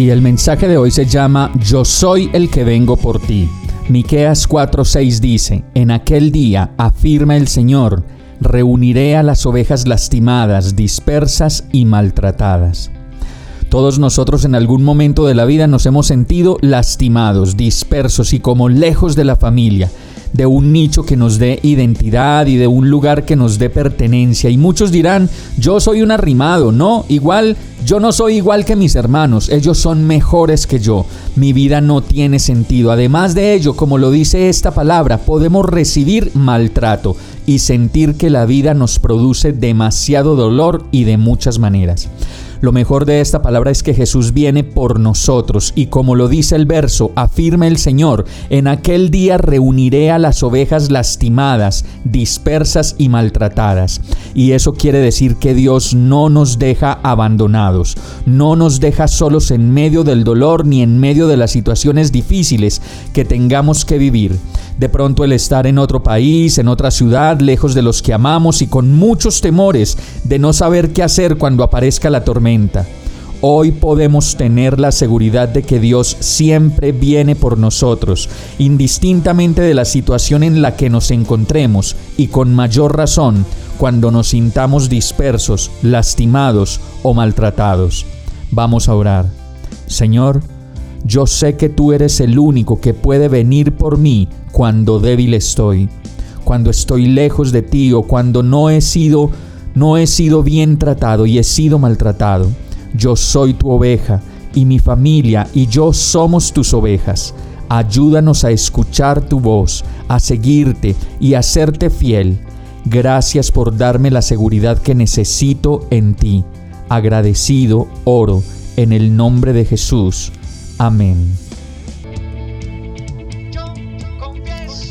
Y el mensaje de hoy se llama Yo soy el que vengo por ti. Miqueas 4:6 dice: En aquel día afirma el Señor, reuniré a las ovejas lastimadas, dispersas y maltratadas. Todos nosotros en algún momento de la vida nos hemos sentido lastimados, dispersos y como lejos de la familia, de un nicho que nos dé identidad y de un lugar que nos dé pertenencia. Y muchos dirán, yo soy un arrimado, no, igual, yo no soy igual que mis hermanos, ellos son mejores que yo, mi vida no tiene sentido. Además de ello, como lo dice esta palabra, podemos recibir maltrato y sentir que la vida nos produce demasiado dolor y de muchas maneras. Lo mejor de esta palabra es que Jesús viene por nosotros y como lo dice el verso, afirma el Señor, en aquel día reuniré a las ovejas lastimadas, dispersas y maltratadas. Y eso quiere decir que Dios no nos deja abandonados, no nos deja solos en medio del dolor ni en medio de las situaciones difíciles que tengamos que vivir. De pronto el estar en otro país, en otra ciudad, lejos de los que amamos y con muchos temores de no saber qué hacer cuando aparezca la tormenta. Hoy podemos tener la seguridad de que Dios siempre viene por nosotros, indistintamente de la situación en la que nos encontremos y con mayor razón cuando nos sintamos dispersos, lastimados o maltratados. Vamos a orar. Señor, yo sé que tú eres el único que puede venir por mí cuando débil estoy, cuando estoy lejos de ti o cuando no he sido no he sido bien tratado y he sido maltratado. Yo soy tu oveja y mi familia y yo somos tus ovejas. Ayúdanos a escuchar tu voz, a seguirte y a serte fiel. Gracias por darme la seguridad que necesito en ti. Agradecido oro en el nombre de Jesús. Amén.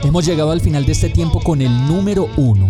Hemos llegado al final de este tiempo con el número uno.